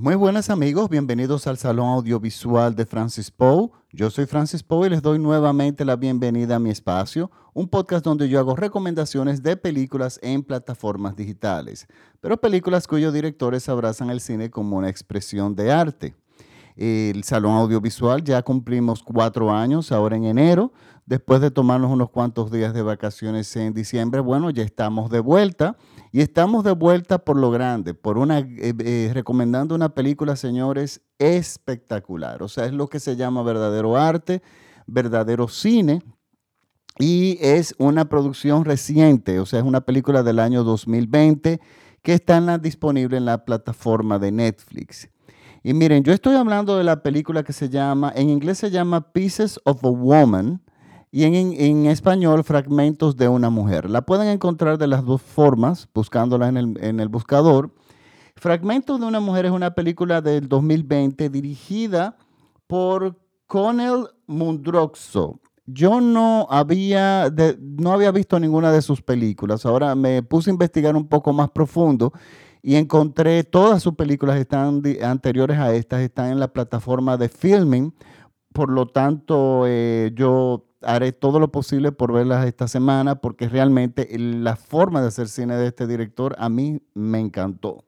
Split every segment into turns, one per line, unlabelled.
Muy buenas amigos, bienvenidos al Salón Audiovisual de Francis Poe. Yo soy Francis Poe y les doy nuevamente la bienvenida a mi espacio, un podcast donde yo hago recomendaciones de películas en plataformas digitales, pero películas cuyos directores abrazan el cine como una expresión de arte. El Salón Audiovisual ya cumplimos cuatro años ahora en enero, después de tomarnos unos cuantos días de vacaciones en diciembre, bueno, ya estamos de vuelta y estamos de vuelta por lo grande, por una, eh, eh, recomendando una película, señores, espectacular. O sea, es lo que se llama verdadero arte, verdadero cine. Y es una producción reciente, o sea, es una película del año 2020 que está disponible en la plataforma de Netflix. Y miren, yo estoy hablando de la película que se llama, en inglés se llama Pieces of a Woman, y en, español Fragmentos de una mujer. La pueden encontrar de las dos formas, buscándola en el, en el buscador. Fragmentos de una mujer es una película del 2020 dirigida por Conel Mundroxo. Yo no había, no había visto ninguna de sus películas. Ahora me puse a investigar un poco más profundo y encontré todas sus películas están anteriores a estas, están en la plataforma de Filming. Por lo tanto, eh, yo haré todo lo posible por verlas esta semana porque realmente la forma de hacer cine de este director a mí me encantó.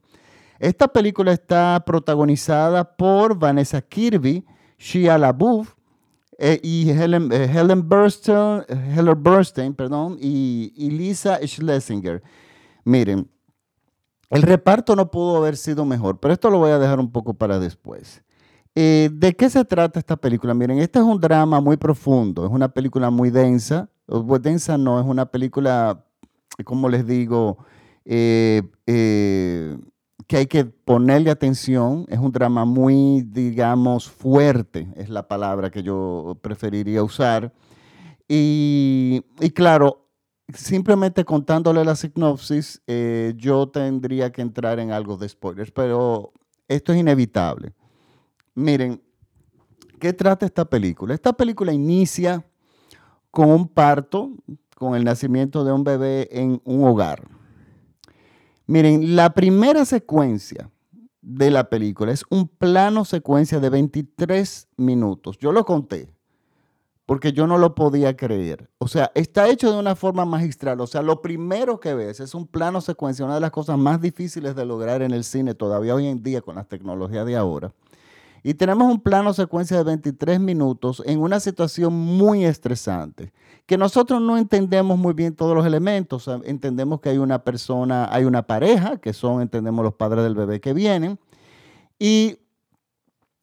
Esta película está protagonizada por Vanessa Kirby, Shia LaBeouf eh, y Helen, eh, Helen, Burstein perdón, y, y Lisa Schlesinger. Miren, el reparto no pudo haber sido mejor, pero esto lo voy a dejar un poco para después. Eh, ¿De qué se trata esta película? Miren, este es un drama muy profundo, es una película muy densa. Pues densa no, es una película, como les digo, eh, eh, que hay que ponerle atención. Es un drama muy, digamos, fuerte, es la palabra que yo preferiría usar. Y, y claro, simplemente contándole la sinopsis, yo tendría que entrar en algo de spoilers, pero esto es inevitable. Miren, ¿qué trata esta película? Esta película inicia con un parto, con el nacimiento de un bebé en un hogar. Miren, la primera secuencia de la película es un plano secuencia de 23 minutos. Yo lo conté porque yo no lo podía creer. O sea, está hecho de una forma magistral. O sea, lo primero que ves es un plano secuencia, una de las cosas más difíciles de lograr en el cine todavía hoy en día con las tecnologías de ahora. Y tenemos un plano secuencia de 23 minutos en una situación muy estresante, que nosotros no entendemos muy bien todos los elementos. entendemos que hay una persona, hay una pareja, que son, entendemos, los padres del bebé que vienen, y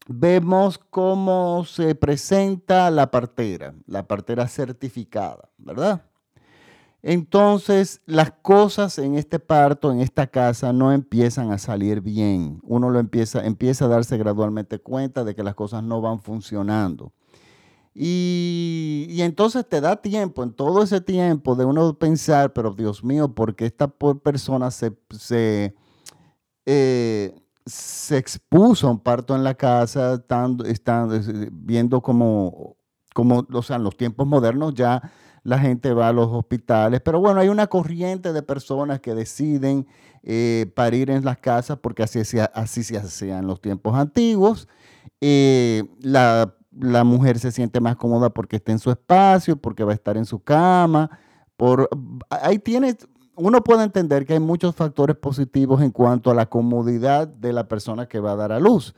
vemos cómo se presenta la partera, la partera certificada, ¿verdad? Entonces, las cosas en este parto, en esta casa, no empiezan a salir bien. Uno lo empieza, empieza a darse gradualmente cuenta de que las cosas no van funcionando. Y, entonces te da tiempo, en todo ese tiempo, de uno pensar, pero Dios mío, ¿por qué esta persona se, se, eh, se expuso a un parto en la casa, viendo como, como, o sea, en los tiempos modernos ya la gente va a los hospitales, pero bueno, hay una corriente de personas que deciden eh, parir en las casas porque así, así se hacía en los tiempos antiguos. Eh, la, mujer se siente más cómoda porque está en su espacio, porque va a estar en su cama. Por, ahí tiene, uno puede entender que hay muchos factores positivos en cuanto a la comodidad de la persona que va a dar a luz.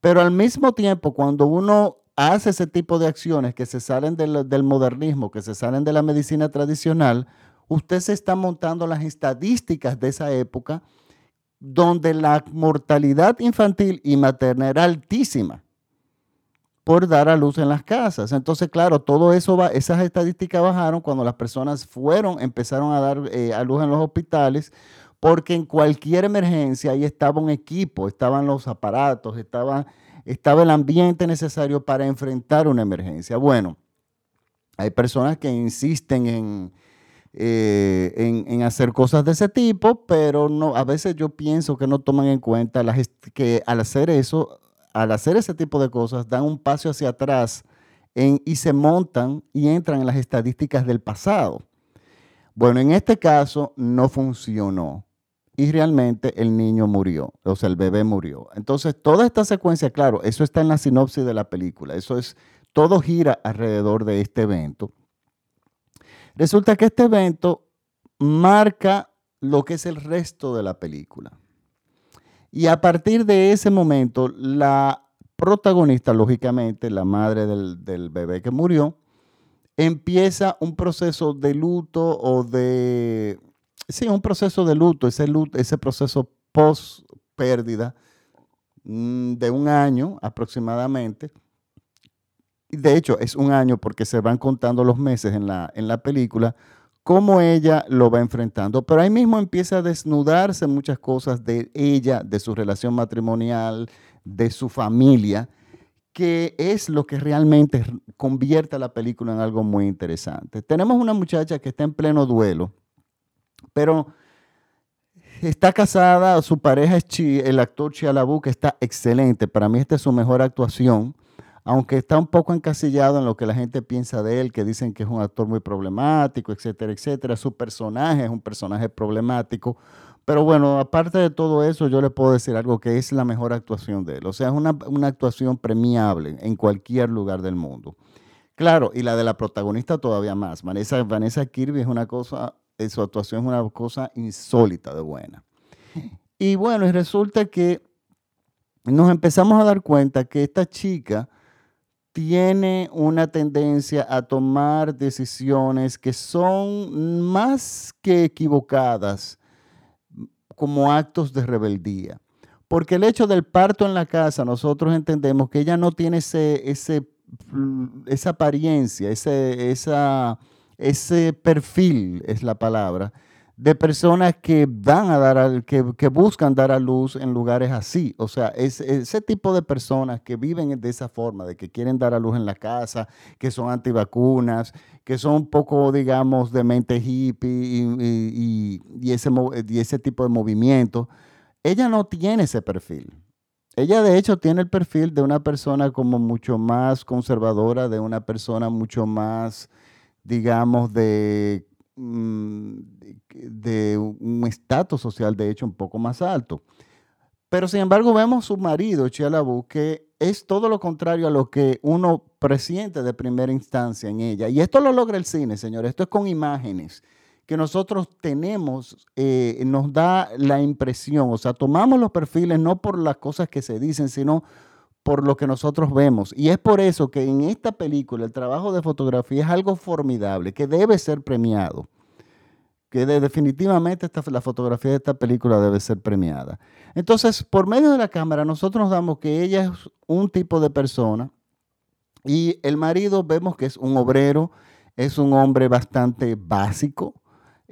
Pero al mismo tiempo, cuando uno hace ese tipo de acciones que se salen del, modernismo, que se salen de la medicina tradicional, usted se está montando las estadísticas de esa época donde la mortalidad infantil y materna era altísima por dar a luz en las casas. Entonces, claro, todo eso esas estadísticas bajaron cuando las personas fueron, empezaron a dar eh, a luz en los hospitales, porque en cualquier emergencia ahí estaba un equipo, estaban los aparatos, estaban estaba el ambiente necesario para enfrentar una emergencia. Bueno, hay personas que insisten eh, en, en, hacer cosas de ese tipo, pero no, a veces yo pienso que no toman en cuenta que al hacer eso, al hacer ese tipo de cosas, dan un paso hacia atrás y se montan y entran en las estadísticas del pasado. Bueno, en este caso no funcionó. Y realmente el niño murió, o sea, el bebé murió. Entonces, toda esta secuencia, claro, eso está en la sinopsis de la película, eso es, todo gira alrededor de este evento. Resulta que este evento marca lo que es el resto de la película. Y a partir de ese momento, la protagonista, lógicamente, la madre del, bebé que murió, empieza un proceso de luto o de, sí, un proceso de luto, ese, luto, ese proceso post pérdida mm, de un año aproximadamente. De hecho, es un año porque se van contando los meses en la, en la película, cómo ella lo va enfrentando. Pero ahí mismo empieza a desnudarse muchas cosas de ella, de su relación matrimonial, de su familia, que es lo que realmente convierte a la película en algo muy interesante. Tenemos una muchacha que está en pleno duelo, pero está casada, su pareja es el actor Chia que está excelente. Para mí esta es su mejor actuación aunque está un poco encasillado en lo que la gente piensa de él, que dicen que es un actor muy problemático, etcétera, etcétera. Su personaje es un personaje problemático. Pero bueno, aparte de todo eso, yo le puedo decir algo que es la mejor actuación de él. O sea, es una, actuación premiable en cualquier lugar del mundo. Claro, y la de la protagonista todavía más. Vanessa, Vanessa Kirby es una cosa, su actuación es una cosa insólita de buena. Y bueno, y resulta que nos empezamos a dar cuenta que esta chica tiene una tendencia a tomar decisiones que son más que equivocadas como actos de rebeldía. Porque el hecho del parto en la casa, nosotros entendemos que ella no tiene ese, ese, esa apariencia, ese, esa, ese perfil, es la palabra, de personas que van a dar, que, buscan dar a luz en lugares así. O sea, es, ese tipo de personas que viven de esa forma, de que quieren dar a luz en la casa, que son antivacunas, que son un poco, digamos, de mente hippie y, y, ese, y ese tipo de movimiento, ella no tiene ese perfil. Ella de hecho tiene el perfil de una persona como mucho más conservadora, de una persona mucho más, digamos, de Mm, de un estatus social, de hecho, un poco más alto. Pero sin embargo, vemos su marido, Chialabu, que es todo lo contrario a lo que uno presiente de primera instancia en ella. Y esto lo logra el cine, señor. Esto es con imágenes que nosotros tenemos, eh, nos da la impresión, o sea, tomamos los perfiles no por las cosas que se dicen, sino por lo que nosotros vemos. Y es por eso que en esta película el trabajo de fotografía es algo formidable, que debe ser premiado. Que definitivamente la fotografía de esta película debe ser premiada. Entonces, por medio de la cámara, nosotros nos damos que ella es un tipo de persona y el marido vemos que es un obrero, es un hombre bastante básico,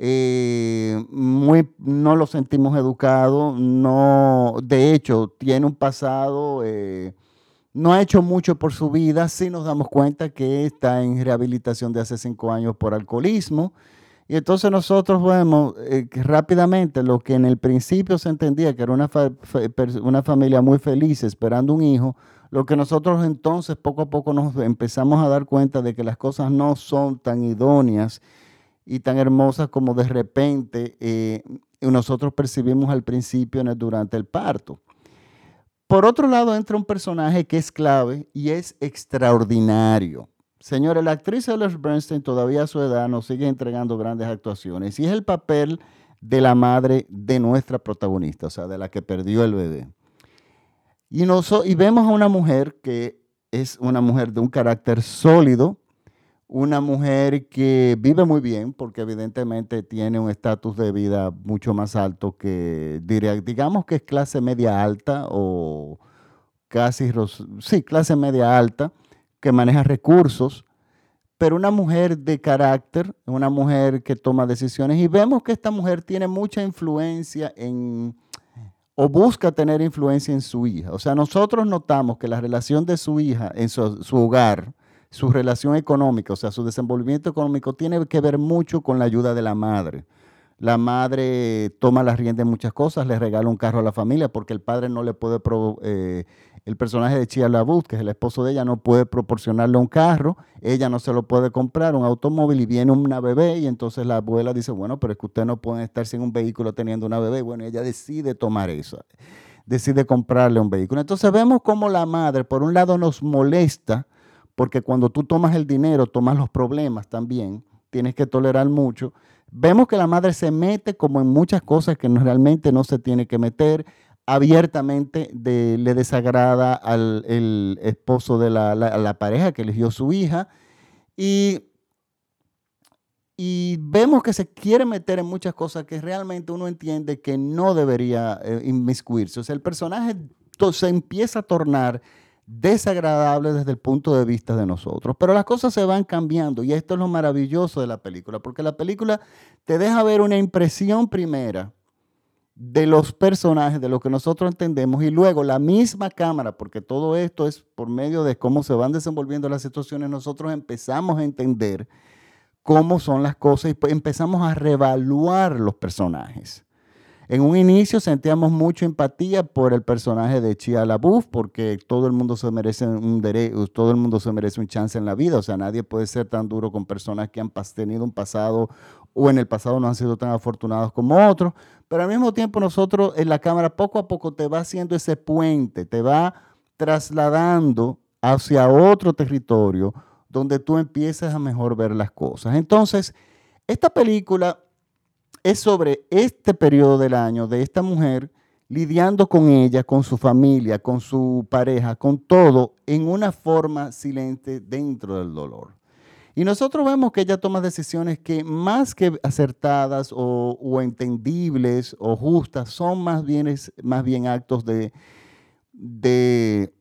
eh, no lo sentimos educado, no, de hecho, tiene un pasado, eh, no ha hecho mucho por su vida, sí nos damos cuenta que está en rehabilitación de hace cinco años por alcoholismo. Y entonces nosotros vemos eh, que rápidamente lo que en el principio se entendía que era una, una familia muy feliz esperando un hijo, lo que nosotros entonces poco a poco nos empezamos a dar cuenta de que las cosas no son tan idóneas y tan hermosas como de repente eh, nosotros percibimos al principio durante el parto. Por otro lado, entra un personaje que es clave y es extraordinario. Señores, la actriz Ellen Bernstein todavía a su edad nos sigue entregando grandes actuaciones y es el papel de la madre de nuestra protagonista, o sea, de la que perdió el bebé. Y, y vemos a una mujer que es una mujer de un carácter sólido, una mujer que vive muy bien, porque evidentemente tiene un estatus de vida mucho más alto que, digamos que es clase media alta o casi, sí, clase media alta, que maneja recursos, pero una mujer de carácter, una mujer que toma decisiones, y vemos que esta mujer tiene mucha influencia en, o busca tener influencia en su hija. O sea, nosotros notamos que la relación de su hija en su, su hogar, su relación económica, o sea, su desenvolvimiento económico tiene que ver mucho con la ayuda de la madre. La madre toma las riendas de muchas cosas, le regala un carro a la familia porque el padre no le puede, eh, el personaje de Chia LaBeouf, que es el esposo de ella, no puede proporcionarle un carro, ella no se lo puede comprar, un automóvil, y viene una bebé, y entonces la abuela dice, bueno, pero es que usted no puede estar sin un vehículo teniendo una bebé. Bueno, ella decide tomar eso, decide comprarle un vehículo. Entonces vemos cómo la madre, por un lado, nos molesta, porque cuando tú tomas el dinero, tomas los problemas también, tienes que tolerar mucho Vemos que la madre se mete como en muchas cosas que realmente no se tiene que meter. Abiertamente le desagrada al esposo de la, pareja que eligió su hija. Y, y, vemos que se quiere meter en muchas cosas que realmente uno entiende que no debería eh, inmiscuirse. O sea, el personaje se empieza a tornar desagradable desde el punto de vista de nosotros. Pero las cosas se van cambiando y esto es lo maravilloso de la película, porque la película te deja ver una impresión primera de los personajes, de lo que nosotros entendemos, y luego la misma cámara, porque todo esto es por medio de cómo se van desenvolviendo las situaciones, nosotros empezamos a entender cómo son las cosas y pues empezamos a reevaluar los personajes. En un inicio sentíamos mucha empatía por el personaje de Chia LaBeouf, porque todo el mundo se merece un derecho, todo el mundo se merece un chance en la vida. O sea, nadie puede ser tan duro con personas que han tenido un pasado o en el pasado no han sido tan afortunados como otros. Pero al mismo tiempo nosotros en la cámara poco a poco te va haciendo ese puente, te va trasladando hacia otro territorio donde tú empiezas a mejor ver las cosas. Entonces, esta película es sobre este periodo del año de esta mujer lidiando con ella, con su familia, con su pareja, con todo, en una forma silente dentro del dolor. Y nosotros vemos que ella toma decisiones que más que acertadas o, entendibles o justas, son más bien, más bien actos de, de,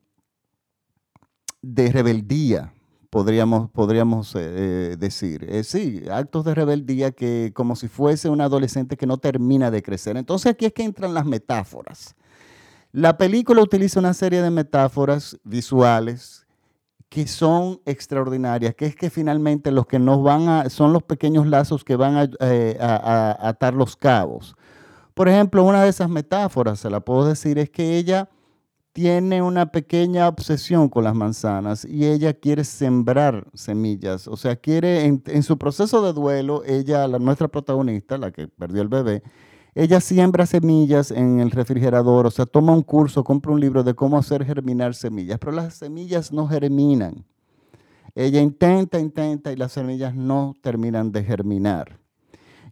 de rebeldía, podríamos, podríamos eh, eh, decir. Eh, sí, actos de rebeldía que como si fuese un adolescente que no termina de crecer. Entonces aquí es que entran las metáforas. La película utiliza una serie de metáforas visuales que son extraordinarias, que es que finalmente los que nos van a, son los pequeños lazos que van a atar los cabos. Por ejemplo, una de esas metáforas, se la puedo decir, es que ella tiene una pequeña obsesión con las manzanas y ella quiere sembrar semillas. O sea, quiere, en, su proceso de duelo, ella, la, nuestra protagonista, la que perdió el bebé, ella siembra semillas en el refrigerador, o sea, toma un curso, compra un libro de cómo hacer germinar semillas, pero las semillas no germinan. Ella intenta, intenta y las semillas no terminan de germinar.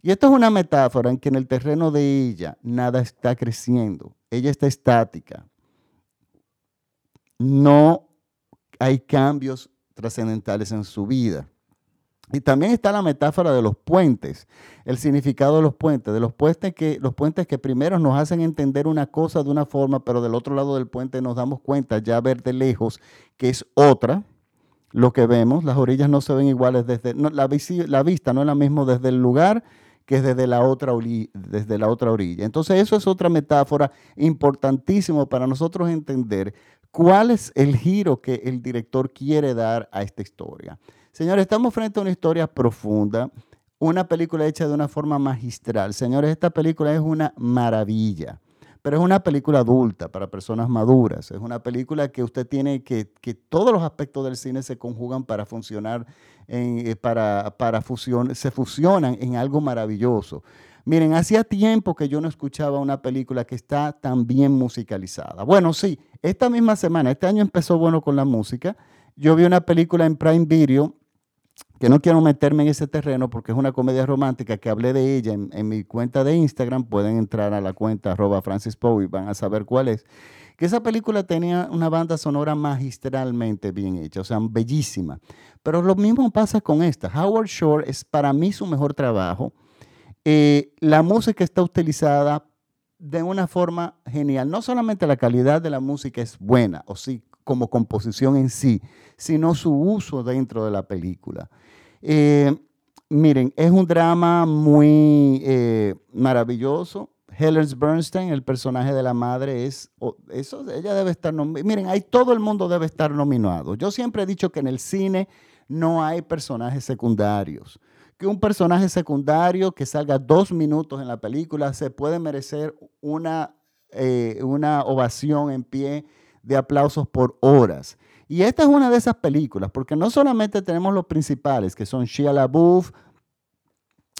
Y esto es una metáfora en que en el terreno de ella nada está creciendo, ella está estática no hay cambios trascendentales en su vida. Y también está la metáfora de los puentes, el significado de los puentes, de los puentes que los puentes que primero nos hacen entender una cosa de una forma, pero del otro lado del puente nos damos cuenta ya ver de lejos que es otra lo que vemos, las orillas no se ven iguales desde la, vista no es la misma desde el lugar que desde la otra desde la otra orilla. Entonces, eso es otra metáfora importantísima para nosotros entender ¿Cuál es el giro que el director quiere dar a esta historia? Señores, estamos frente a una historia profunda, una película hecha de una forma magistral. Señores, esta película es una maravilla, pero es una película adulta para personas maduras. Es una película que usted tiene que, que todos los aspectos del cine se conjugan para funcionar, eh, para, para se fusionan en algo maravilloso. Miren, hacía tiempo que yo no escuchaba una película que está tan bien musicalizada. Bueno, sí, esta misma semana, este año empezó bueno con la música. Yo vi una película en Prime Video que no quiero meterme en ese terreno porque es una comedia romántica que hablé de ella en, mi cuenta de Instagram. Pueden entrar a la cuenta arroba Francis y van a saber cuál es. Que esa película tenía una banda sonora magistralmente bien hecha, o sea, bellísima. Pero lo mismo pasa con esta. Howard Shore es para mí su mejor trabajo. Eh, la música está utilizada de una forma genial. No solamente la calidad de la música es buena, o sí, como composición en sí, sino su uso dentro de la película. Eh, miren, es un drama muy eh, maravilloso. Helen Bernstein, el personaje de la madre, es eso, ella debe estar Miren, ahí todo el mundo debe estar nominado. Yo siempre he dicho que en el cine no hay personajes secundarios que un personaje secundario que salga dos minutos en la película se puede merecer una, eh, una ovación en pie de aplausos por horas. Y esta es una de esas películas, porque no solamente tenemos los principales, que son Shia LaBeouf,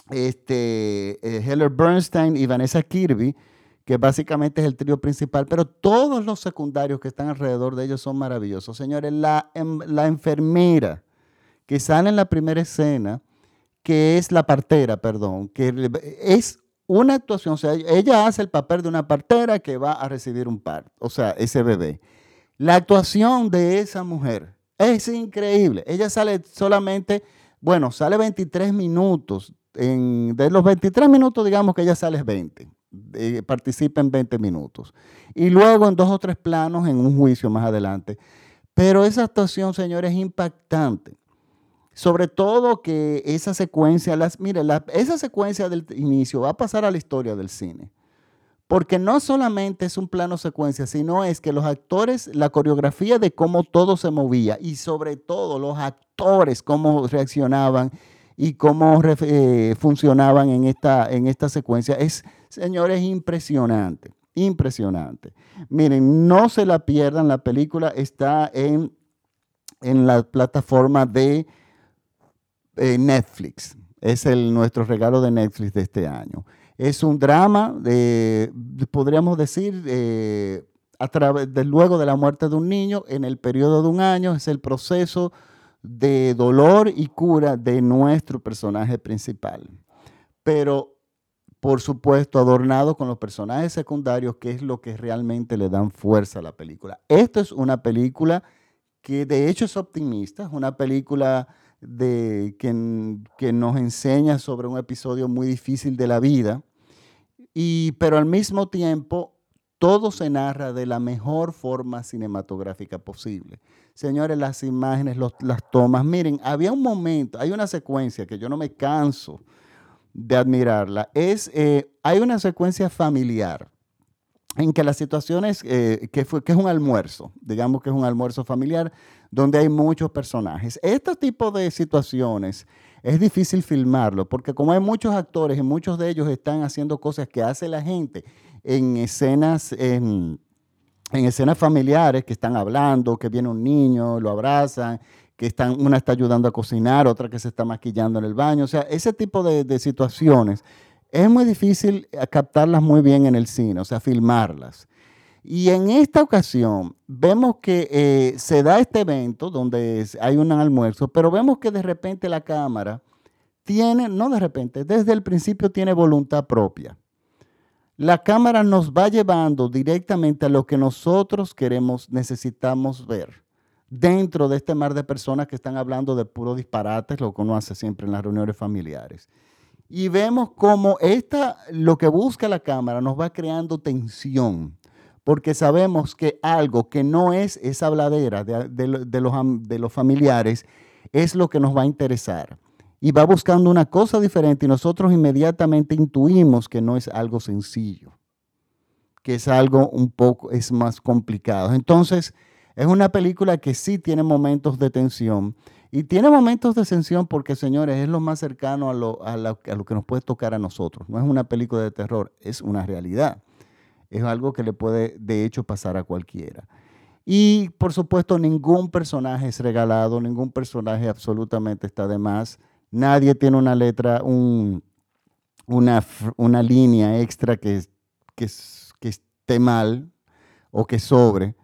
este, eh, Heller Bernstein y Vanessa Kirby, que básicamente es el trío principal, pero todos los secundarios que están alrededor de ellos son maravillosos. Señores, la, em, la enfermera que sale en la primera escena, que es la partera, perdón, que es una actuación, o sea, ella hace el papel de una partera que va a recibir un parto, o sea, ese bebé. La actuación de esa mujer es increíble. Ella sale solamente, bueno, sale 23 minutos. En, de los 23 minutos, digamos que ella sale 20 participa en 20 minutos. Y luego en dos o tres planos en un juicio más adelante. Pero esa actuación, señores, es impactante. Sobre todo que esa secuencia, mire, esa secuencia del inicio va a pasar a la historia del cine. Porque no solamente es un plano secuencia, sino es que los actores, la coreografía de cómo todo se movía y sobre todo los actores, cómo reaccionaban y cómo eh, funcionaban en esta, en esta secuencia, es Señores, impresionante, impresionante. Miren, no se la pierdan, la película está en, en la plataforma de eh, Netflix. Es el, nuestro regalo de Netflix de este año. Es un drama, de, podríamos decir, a través de, luego de la muerte de un niño, en el periodo de un año, es el proceso de dolor y cura de nuestro personaje principal. Pero por supuesto, adornado con los personajes secundarios, que es lo que realmente le dan fuerza a la película. Esto es una película que de hecho es optimista, es una película de, que, que nos enseña sobre un episodio muy difícil de la vida, y, pero al mismo tiempo todo se narra de la mejor forma cinematográfica posible. Señores, las imágenes, las tomas, miren, había un momento, hay una secuencia que yo no me canso de admirarla es, eh, hay una secuencia familiar en que la situación es eh, que, fue, que es un almuerzo, digamos que es un almuerzo familiar donde hay muchos personajes. Este tipo de situaciones es difícil filmarlo porque como hay muchos actores y muchos de ellos están haciendo cosas que hace la gente en escenas, en, en escenas familiares que están hablando, que viene un niño, lo abrazan que están, una está ayudando a cocinar, otra que se está maquillando en el baño. O sea, ese tipo de, situaciones es muy difícil eh, captarlas muy bien en el cine, o sea, filmarlas. Y en esta ocasión vemos que eh, se da este evento donde hay un almuerzo, pero vemos que de repente la cámara tiene, no de repente, desde el principio tiene voluntad propia. La cámara nos va llevando directamente a lo que nosotros queremos, necesitamos ver dentro de este mar de personas que están hablando de puro disparates, lo que uno hace siempre en las reuniones familiares. Y vemos cómo esta, lo que busca la cámara nos va creando tensión, porque sabemos que algo que no es esa habladera de, los, de los familiares es lo que nos va a interesar. Y va buscando una cosa diferente y nosotros inmediatamente intuimos que no es algo sencillo, que es algo un poco, es más complicado. Entonces, es una película que sí tiene momentos de tensión. Y tiene momentos de tensión porque, señores, es lo más cercano a lo, a, lo, que nos puede tocar a nosotros. No es una película de terror, es una realidad. Es algo que le puede, de hecho, pasar a cualquiera. Y, por supuesto, ningún personaje es regalado, ningún personaje absolutamente está de más. Nadie tiene una letra, un, una, una, línea extra que, que, que esté mal o que sobre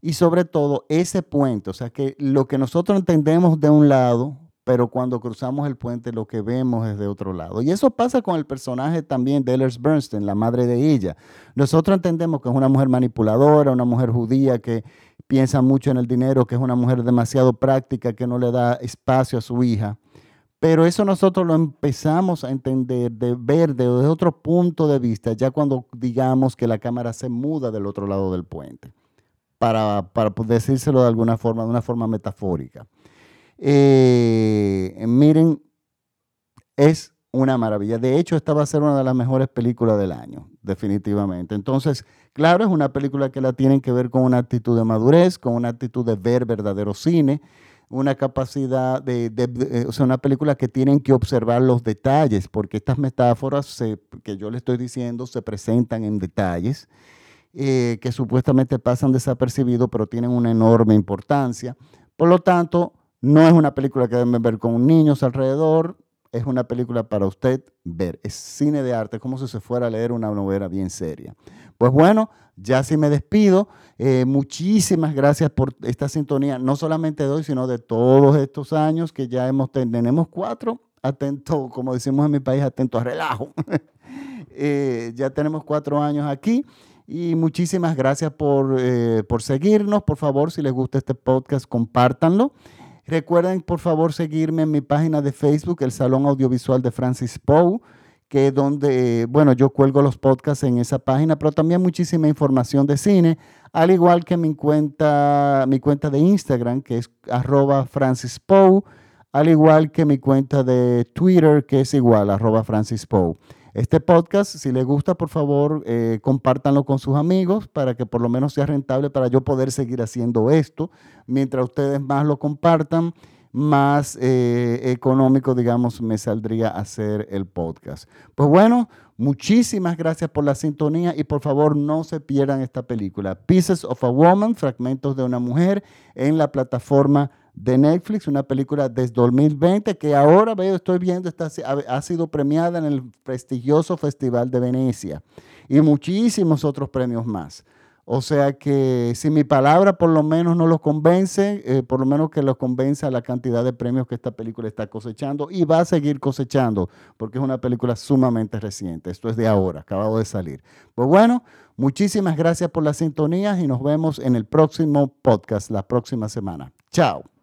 y sobre todo ese puente, o sea que lo que nosotros entendemos de un lado, pero cuando cruzamos el puente lo que vemos es de otro lado. Y eso pasa con el personaje también de Ellers Bernstein, la madre de ella. Nosotros entendemos que es una mujer manipuladora, una mujer judía que piensa mucho en el dinero, que es una mujer demasiado práctica, que no le da espacio a su hija. Pero eso nosotros lo empezamos a entender, de ver desde otro punto de vista, ya cuando digamos que la cámara se muda del otro lado del puente para, para decírselo de alguna forma, de una forma metafórica. Eh, miren, es una maravilla. De hecho, esta va a ser una de las mejores películas del año, definitivamente. Entonces, claro, es una película que la tienen que ver con una actitud de madurez, con una actitud de ver verdadero cine, una capacidad de, eh, o sea, una película que tienen que observar los detalles, porque estas metáforas que yo le estoy diciendo se presentan en detalles eh, que supuestamente pasan desapercibidos, pero tienen una enorme importancia. Por lo tanto, no es una película que deben ver con niños alrededor, es una película para usted ver. Es cine de arte, como si se fuera a leer una novela bien seria. Pues bueno, ya sí me despido. Eh, muchísimas gracias por esta sintonía, no solamente de hoy, sino de todos estos años que ya hemos, tenemos cuatro, atento, como decimos en mi país, atento a relajo. Eh, ya tenemos cuatro años aquí. Y muchísimas gracias por, eh, por seguirnos. Por favor, si les gusta este podcast, compártanlo. Recuerden, por favor, seguirme en mi página de Facebook, el Salón Audiovisual de Francis Poe, que es donde, bueno, yo cuelgo los podcasts en esa página, pero también muchísima información de cine, al igual que mi cuenta, mi cuenta de Instagram, que es arroba Francis Poe, al igual que mi cuenta de Twitter, que es igual, arroba Francis Poe. Este podcast, si les gusta, por favor, eh, compártanlo con sus amigos para que por lo menos sea rentable para yo poder seguir haciendo esto. Mientras ustedes más lo compartan, más eh, económico, digamos, me saldría hacer el podcast. Pues bueno, muchísimas gracias por la sintonía y por favor no se pierdan esta película, Pieces of a Woman, Fragmentos de una Mujer, en la plataforma de Netflix, una película desde 2020 que ahora veo, estoy viendo, está, ha sido premiada en el prestigioso Festival de Venecia y muchísimos otros premios más. O sea que si mi palabra por lo menos no los convence, eh, por lo menos que los convenza la cantidad de premios que esta película está cosechando y va a seguir cosechando porque es una película sumamente reciente. Esto es de ahora, acabado de salir. Pues bueno, muchísimas gracias por la sintonía y nos vemos en el próximo podcast la próxima semana. Chao.